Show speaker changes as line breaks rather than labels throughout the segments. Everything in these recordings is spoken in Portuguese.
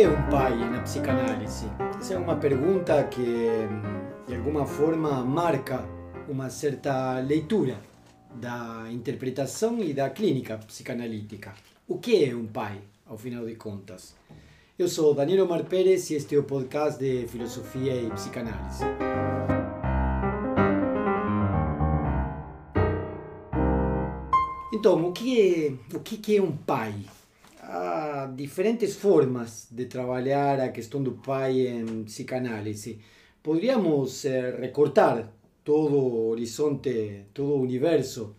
que um pai na psicanálise? Essa é uma pergunta que, de alguma forma, marca uma certa leitura da interpretação e da clínica psicanalítica. O que é um pai, ao final de contas? Eu sou Daniel Omar Pérez e este é o podcast de Filosofia e Psicanálise. Então, o que é, o que é um pai? Há diferentes formas de trabalhar a questão do pai em psicanálise. Poderíamos eh, recortar todo o horizonte, todo o universo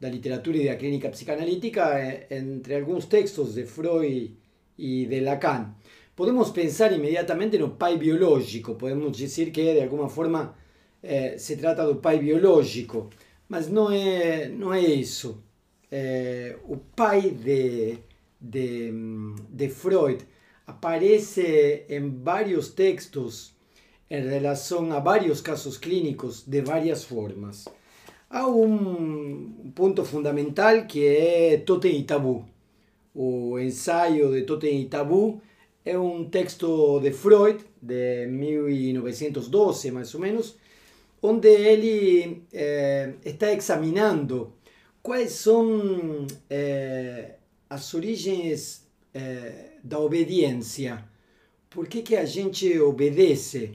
da literatura e da clínica psicanalítica eh, entre alguns textos de Freud e de Lacan. Podemos pensar imediatamente no pai biológico, podemos dizer que de alguma forma eh, se trata do pai biológico, mas não é, não é isso. Eh, o pai de de, Freud aparece en varios textos en relación a varios casos clínicos de varias formas. Há um ponto fundamental que é Totem e Tabu. O ensaio de Totem e Tabu é um texto de Freud, de 1912 mais ou menos, onde ele eh, está examinando quais são eh, as origens é, da obediência. Por que, que a gente obedece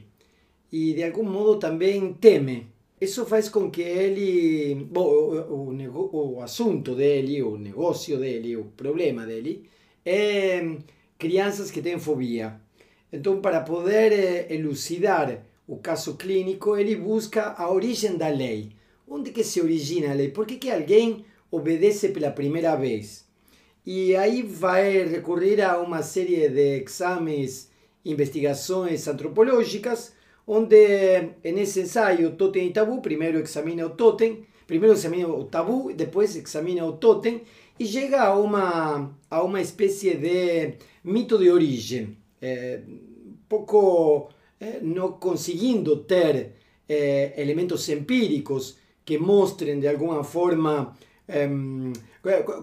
e de algum modo também teme? Isso faz com que ele, bom, o, o, o assunto dele, o negócio dele, o problema dele é crianças que têm fobia. Então, para poder eh, elucidar o caso clínico, ele busca a origem da lei. Onde que se origina a lei? Por que, que alguém obedece pela primeira vez? E aí vai recorrer a uma série de exames, investigações antropológicas, onde nesse ensaio Totem e Tabu, primeiro examina o totem, primeiro examina o tabu, depois examina o totem e chega a uma, a uma espécie de mito de origem. É, pouco é, não conseguindo ter é, elementos empíricos que mostrem de alguma forma um,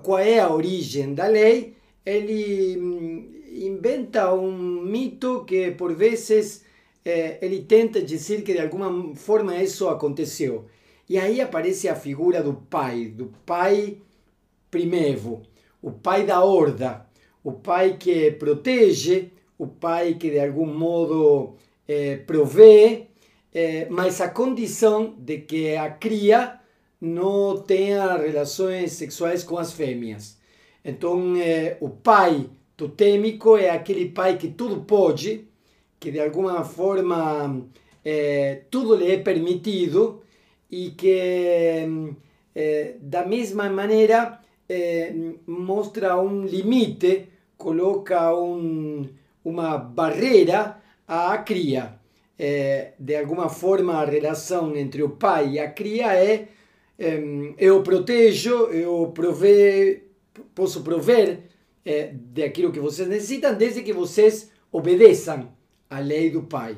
qual é a origem da lei, ele hum, inventa um mito que por vezes eh, ele tenta dizer que de alguma forma isso aconteceu. E aí aparece a figura do pai, do pai primevo, o pai da horda, o pai que protege, o pai que de algum modo eh, provê, eh, mas a condição de que a cria não tenha relações sexuais com as fêmeas. Então, é, o pai totêmico é aquele pai que tudo pode, que de alguma forma é, tudo lhe é permitido e que, é, da mesma maneira, mostra um limite, coloca um, uma barreira à cria. De alguma forma, a relação entre o pai e a cria é eu protejo, eu prove, posso prover é, daquilo que vocês necessitam, desde que vocês obedeçam à lei do pai.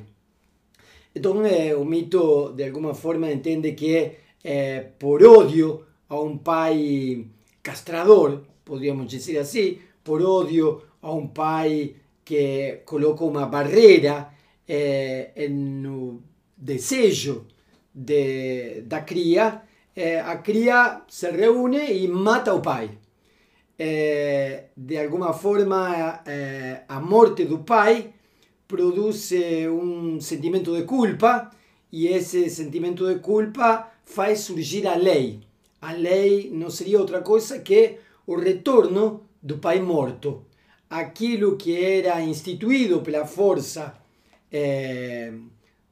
Então, é, o mito, de alguma forma, entende que é, por ódio a um pai castrador, podríamos dizer assim, por ódio a um pai que coloca uma barreira é, no desejo de, da cria, eh, a cria se reúne e mata o pai. Eh, de alguma forma, eh, a morte do pai produz um sentimento de culpa e esse sentimento de culpa faz surgir a lei. A lei não seria outra coisa que o retorno do pai morto. Aquilo que era instituído pela força eh,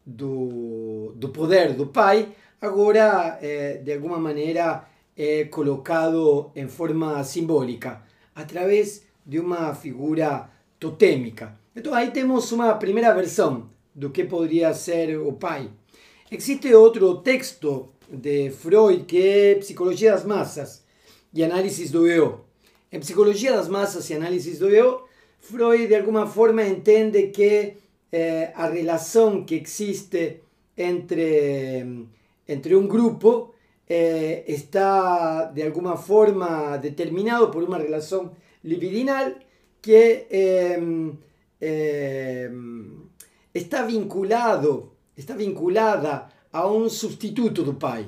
do, do poder do pai agora eh, de alguma maneira é colocado em forma simbólica através de uma figura totêmica. Então aí temos uma primeira versão do que poderia ser o pai. Existe outro texto de Freud que é Psicologia das Massas e Análise do Eu. Em Psicologia das Massas e Análise do Eu, Freud de alguma forma entende que eh, a relação que existe entre entre un grupo eh, está de alguna forma determinado por una relación libidinal que eh, eh, está vinculado, está vinculada a um substituto do pai.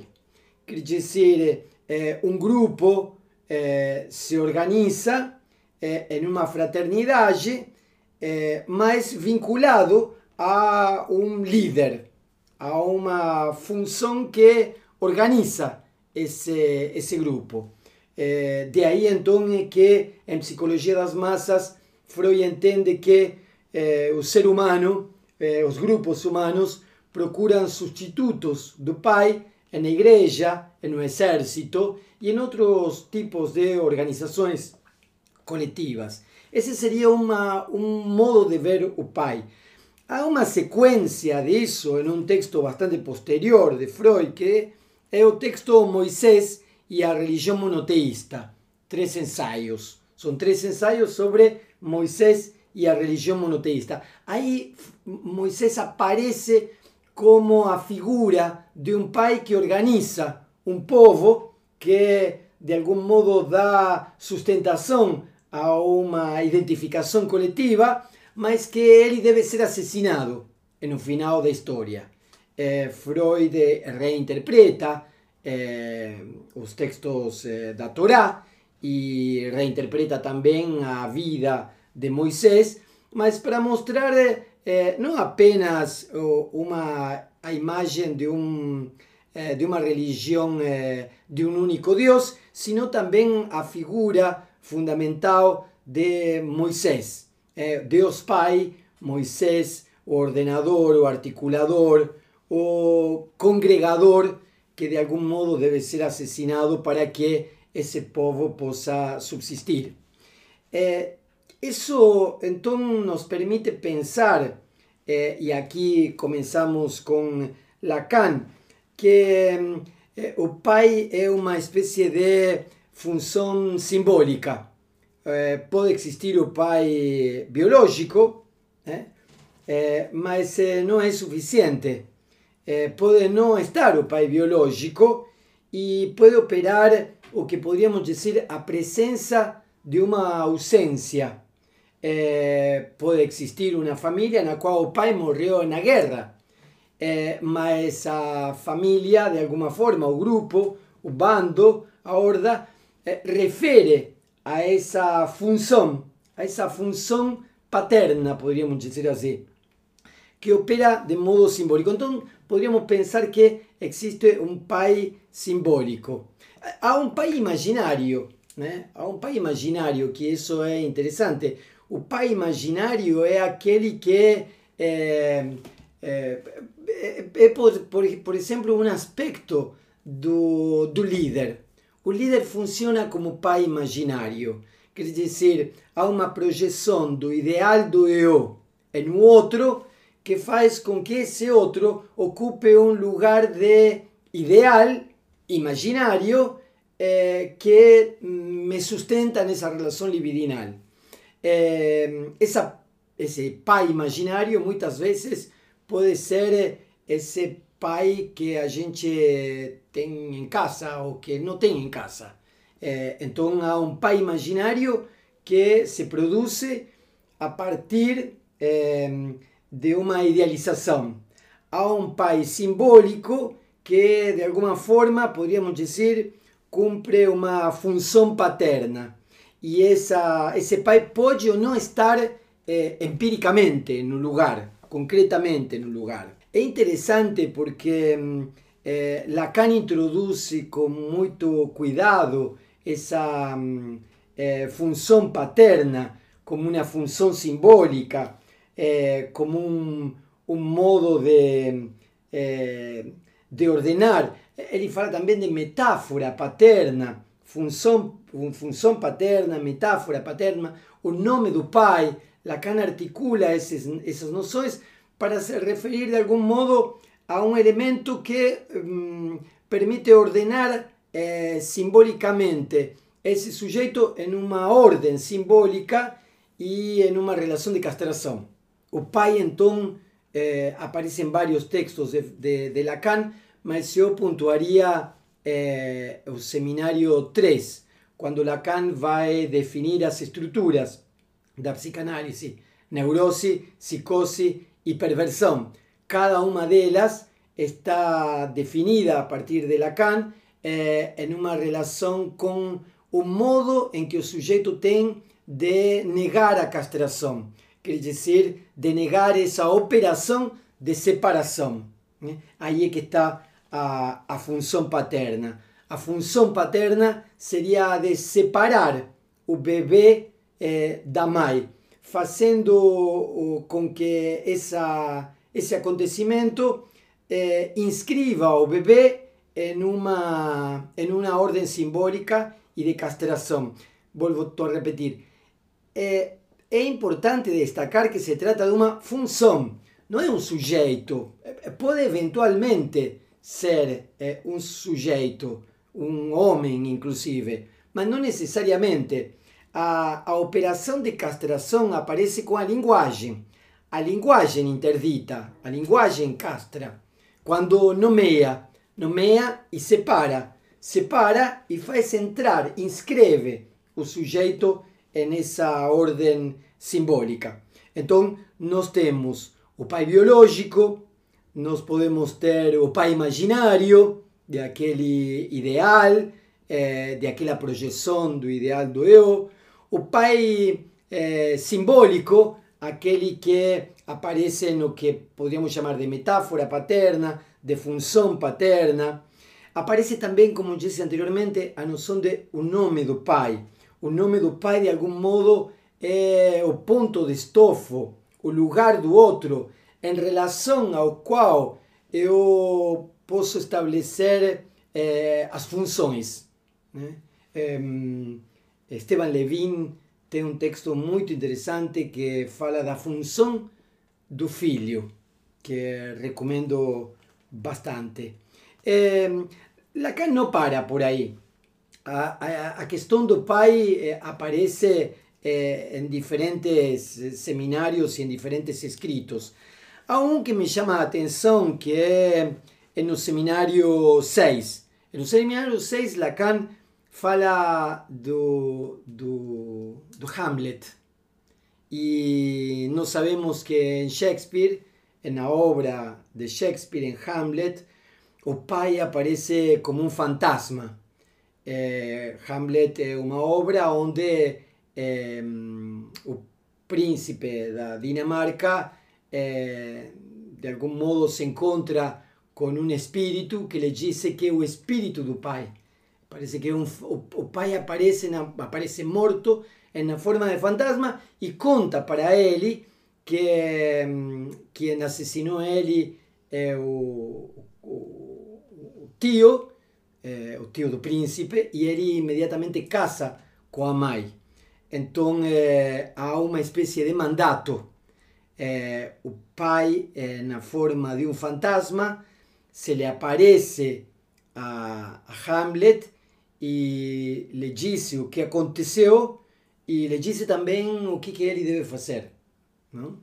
Quer dizer, eh, um grupo eh, se organiza em uma fraternidade, mas vinculado a um líder, a uma função que organiza esse, esse grupo. Eh, de aí então é que em psicologia das massas Freud entende que eh, o ser humano, eh, os grupos humanos, procuram substitutos do pai na igreja, no exército e em outros tipos de organizações coletivas. Esse seria uma, um modo de ver o pai. Há uma sequência disso em um texto bastante posterior de Freud, que é o texto Moisés e a religião monoteísta. Três ensaios. São três ensaios sobre Moisés e a religião monoteísta. Aí Moisés aparece como a figura de um pai que organiza um povo que de algum modo dá sustentação a uma identificação coletiva, mas que ele deve ser assassinado no final da história. Eh, Freud reinterpreta eh, os textos eh, da Torá e reinterpreta também a vida de Moisés, mas para mostrar eh, não apenas uma a imagem de um eh, de uma religião eh, de um único Deus, sino também a figura fundamental de Moisés, eh, Deus Pai, Moisés, ordenador, o articulador, o congregador que de algum modo deve ser assassinado para que esse povo possa subsistir. Eh, isso então nos permite pensar, eh, e aqui começamos com Lacan, que eh, o pai é uma espécie de função simbólica. Eh, pode existir o pai biológico, né? eh, mas eh, não é suficiente. Eh, pode não estar o pai biológico e pode operar o que poderíamos dizer a presença de uma ausência. Eh, pode existir uma família na qual o pai morreu na guerra, eh, mas a família, de alguma forma, o grupo, o bando, a horda, eh, refere a essa função, a essa função paterna, poderíamos dizer assim, que opera de modo simbólico. Então, poderíamos pensar que existe um pai simbólico. Há um pai imaginário, né? Há um pai imaginário, que isso é interessante. O pai imaginário é aquele que é, é, é, é por, por, por, exemplo, um aspecto do, do líder. O líder funciona como pai imaginário. Quer dizer, há uma projeção do ideal do eu no outro que faz com que esse outro ocupe um lugar de ideal, imaginário, eh, que me sustenta nessa relação libidinal eh, essa, esse pai imaginário muitas vezes pode ser esse pai que a gente tem em casa ou que não tem em casa. Eh, então há um pai imaginário que se produz a partir eh, de uma idealização. Há um pai simbólico que de alguma forma, poderíamos dizer, cumpre uma função paterna e essa, esse pai pode ou não estar eh, empiricamente no lugar, concretamente no lugar. É interessante porque eh, Lacan introduz com muito cuidado essa eh, função paterna como uma função simbólica, eh, como um modo de, eh, de ordenar. Ele fala também de metáfora paterna, função, função paterna, metáfora paterna, o nome do pai. Lacan articula esses, essas noções para se referir de algum modo a um elemento que hum, permite ordenar eh, simbolicamente esse sujeito em uma ordem simbólica e em uma relação de castração. O pai, então, eh, aparece em vários textos de, de, de Lacan, mas eu pontuaria eh, o seminário 3, quando Lacan vai definir as estruturas da psicanálise neurose, psicose y perversión. Cada una de ellas está definida a partir de Lacan eh, en una relación con un modo en que el sujeto tiene de negar a castración, quiere decir, de negar esa operación de separación. ¿eh? Ahí es que está a, a función paterna. A función paterna sería de separar o bebê eh, da mãe, fazendo com que essa, esse acontecimento eh, inscreva o bebê em uma, em uma ordem simbólica e de castração. Volvo a repetir. É, é importante destacar que se trata de uma função, não é um sujeito. Pode eventualmente ser é, um sujeito, um homem, inclusive, mas não necessariamente. A, a operação de castração aparece com a linguagem. A linguagem interdita, a linguagem castra. Quando nomeia, nomeia e separa. Separa e faz entrar, inscreve o sujeito nessa ordem simbólica. Então, nós temos o pai biológico, nós podemos ter o pai imaginário, de aquele ideal, eh, de aquela projeção do ideal do eu, o pai eh, simbólico, aquele que aparece no que poderíamos chamar de metáfora paterna, de função paterna. Aparece também, como disse anteriormente, a noção de o nome do pai. O nome do pai, de algum modo, é o ponto de estofo, o lugar do outro, em relação ao qual eu posso estabelecer eh, as funções. Né? Esteban Levin tem um texto muito interessante que fala da função do filho, que recomendo bastante. Eh, Lacan não para por aí. A, a, a questão do pai eh, aparece eh, em diferentes seminários e em diferentes escritos. Há um que me chama a atenção, que é no seminário 6. No seminário 6, Lacan fala do, do, do Hamlet. E nós sabemos que em Shakespeare, na obra de Shakespeare, em Hamlet, o pai aparece como um fantasma. É, Hamlet é uma obra onde é, o príncipe da Dinamarca, é, de algum modo, se encontra com um espírito que lhe diz que é o espírito do pai. Parece que um, o, o, pai aparece, na, aparece morto na forma de fantasma e conta para ele que quem assassinou ele é o, o, tio, é, o tio do príncipe, e ele imediatamente casa com a mãe. Então é, há uma espécie de mandato. É, o pai, na forma de um fantasma, se lhe aparece a, a Hamlet e lhe disse o que aconteceu e lhe disse também o que, que ele deve fazer. Não?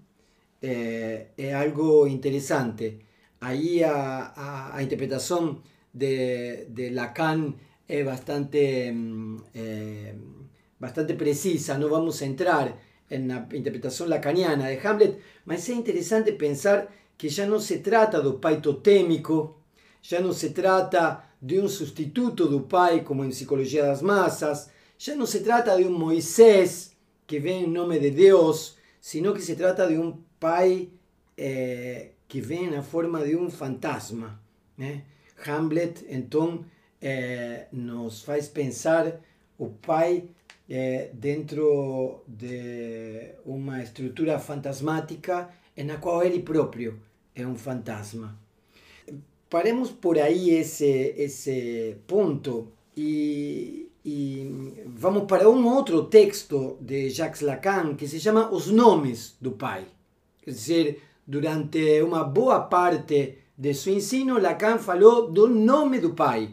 É algo interessante. Aí a, a, a de, de Lacan é bastante, é, bastante precisa. Não vamos entrar na interpretação lacaniana de Hamlet, mas é interessante pensar que já não se trata do pai totêmico, já não se trata de um substituto do pai, como em Psicologia das Massas, já não se trata de um Moisés que vem em nome de Deus, sino que se trata de um pai eh, que vem na forma de um fantasma. Né? Hamlet, então, eh, nos faz pensar o pai eh, dentro de uma estrutura fantasmática na qual ele próprio é um fantasma. Paremos por aí esse, esse ponto e, e vamos para um outro texto de Jacques Lacan que se chama Os Nomes do Pai. Quer dizer, durante uma boa parte de seu ensino, Lacan falou do nome do pai,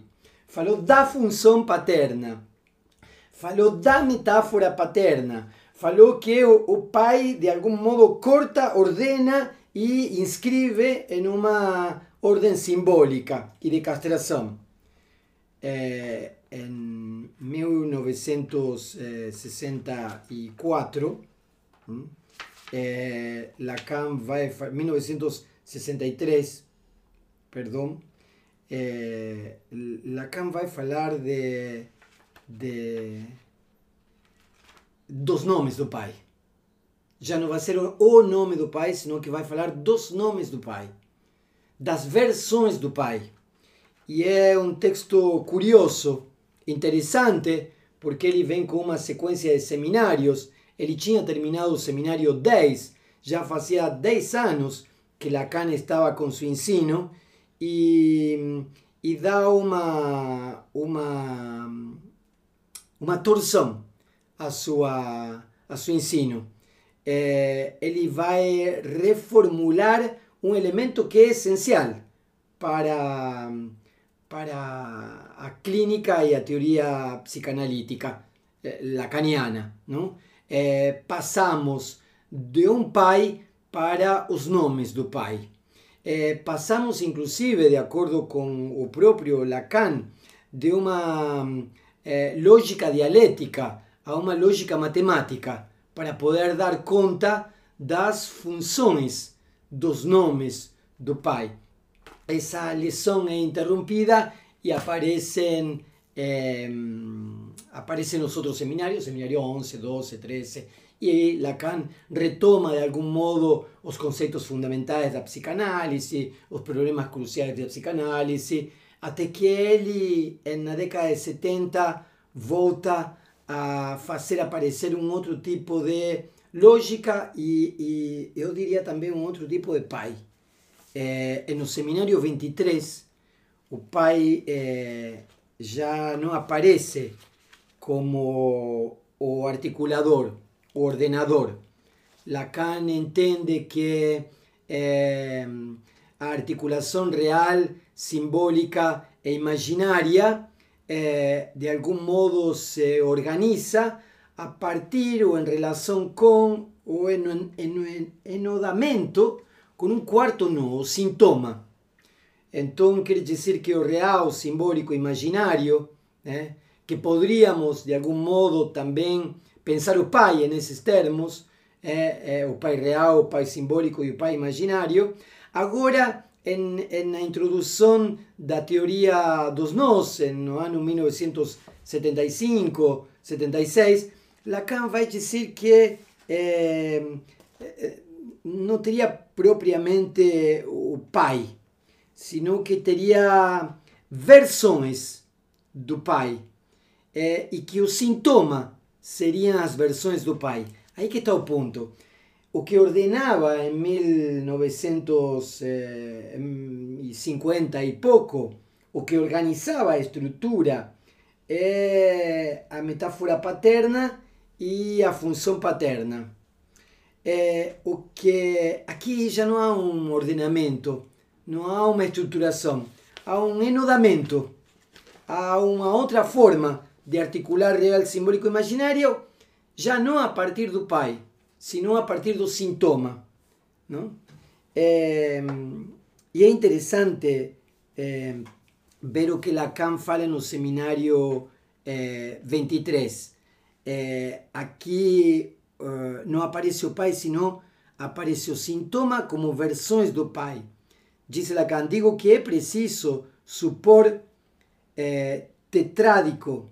falou da função paterna, falou da metáfora paterna, falou que o, o pai, de algum modo, corta, ordena e inscreve em uma ordem simbólica e de castração. É, em 1964, é, Lacan vai 1963, perdão, é, Lacan vai falar de, de dos nomes do pai. Já não vai ser o nome do pai, senão que vai falar dos nomes do pai, das versões do pai. E é um texto curioso, interessante, porque ele vem com uma sequência de seminários. Ele tinha terminado o seminário 10, já fazia 10 anos que Lacan estava com seu ensino, e, e dá uma, uma, uma torção a sua, a seu ensino. É, ele vai reformular um elemento que é essencial para, para a clínica e a teoria psicanalítica eh, lacaniana. Não? É, passamos de um pai para os nomes do pai. É, passamos, inclusive, de acordo com o próprio Lacan, de uma lógica dialética a uma lógica matemática para poder dar conta das funções dos nomes do pai. Essa lição é interrompida e aparecem, eh, aparecem nos outros seminários, seminário 11, 12, 13, e Lacan retoma de algum modo os conceitos fundamentais da psicanálise, os problemas cruciais da psicanálise, até que ele, na década de 70, volta a fazer aparecer um outro tipo de lógica e, e eu diria também um outro tipo de pai. É, no seminário 23, o pai é, já não aparece como o articulador, o ordenador. Lacan entende que é, a articulação real, simbólica e imaginária eh, de algún modo se organiza a partir ou en relación con o enodamento con un cuarto no, o sintoma. Entón, quer dizer que o real, simbólico, imaginario, eh, que podríamos de algún modo tamén pensar o pai en eses termos, eh, eh, o pai real, o pai simbólico e o pai imaginario, agora en, en a introdução da teoria dos nós, no ano 1975, 76, Lacan vai dizer que eh, não teria propriamente o pai, sino que teria versões do pai eh, e que o sintoma seriam as versões do pai. Aí que está o ponto o que ordenava em 1950 e pouco, o que organizava a estrutura é a metáfora paterna e a função paterna. É, o que aqui já não há um ordenamento, não há uma estruturação, há um enodamento, há uma outra forma de articular real, simbólico imaginário, já não a partir do pai, sino a partir do sintoma. Não? É, e é interessante é, ver o que Lacan fala no seminário é, 23. É, aqui uh, não aparece o pai, sino aparece o sintoma como versões do pai. Diz Lacan, digo que é preciso supor é, tetrádico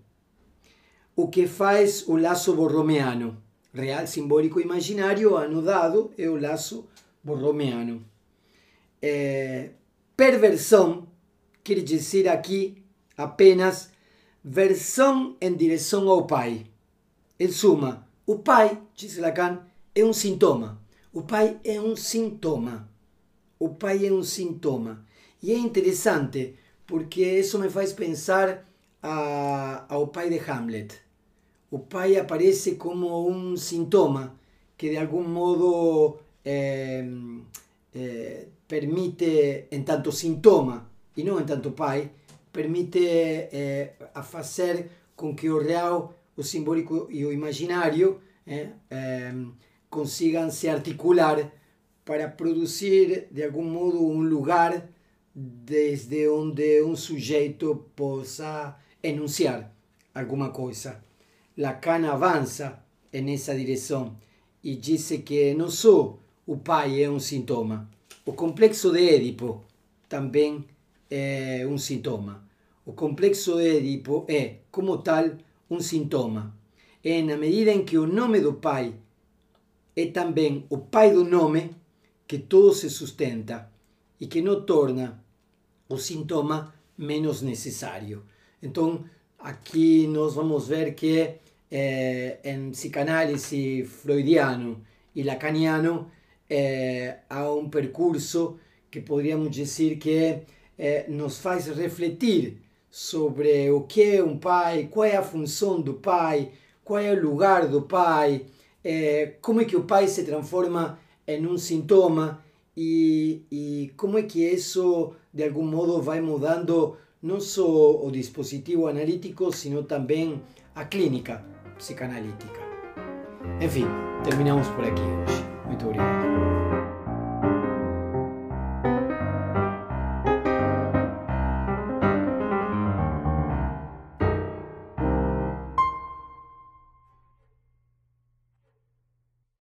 o que faz o laço borromeano real, simbólico, imaginário, anudado é o laço borromeano. É, perversão quer dizer aqui apenas versão em direção ao pai. Em suma, o pai, diz Lacan, é um sintoma. O pai é um sintoma. O pai é um sintoma. E é interessante porque isso me faz pensar a, ao pai de Hamlet o pai aparece como un sintoma que de algún modo eh, eh, permite, en tanto sintoma e non en tanto pai, permite eh, a facer con que o real, o simbólico e o imaginario eh, eh, consigan se articular para producir de algún modo un lugar desde onde un sujeito possa enunciar alguma coisa. Lacan avança nessa direção e disse que não só o pai é um sintoma, o complexo de Édipo também é um sintoma. O complexo de Édipo é, como tal, um sintoma. É na medida em que o nome do pai é também o pai do nome que todo se sustenta e que não torna o sintoma menos necessário. Então, aqui nós vamos ver que eh, em psicanálise freudiano e lacaniano eh, há um percurso que poderíamos dizer que eh, nos faz refletir sobre o que é um pai, qual é a função do pai, qual é o lugar do pai, eh, como é que o pai se transforma em um sintoma e, e como é que isso de algum modo vai mudando não só o dispositivo analítico, sino também a clínica psicanalítica. Enfim, terminamos por aqui hoje. Muito obrigado.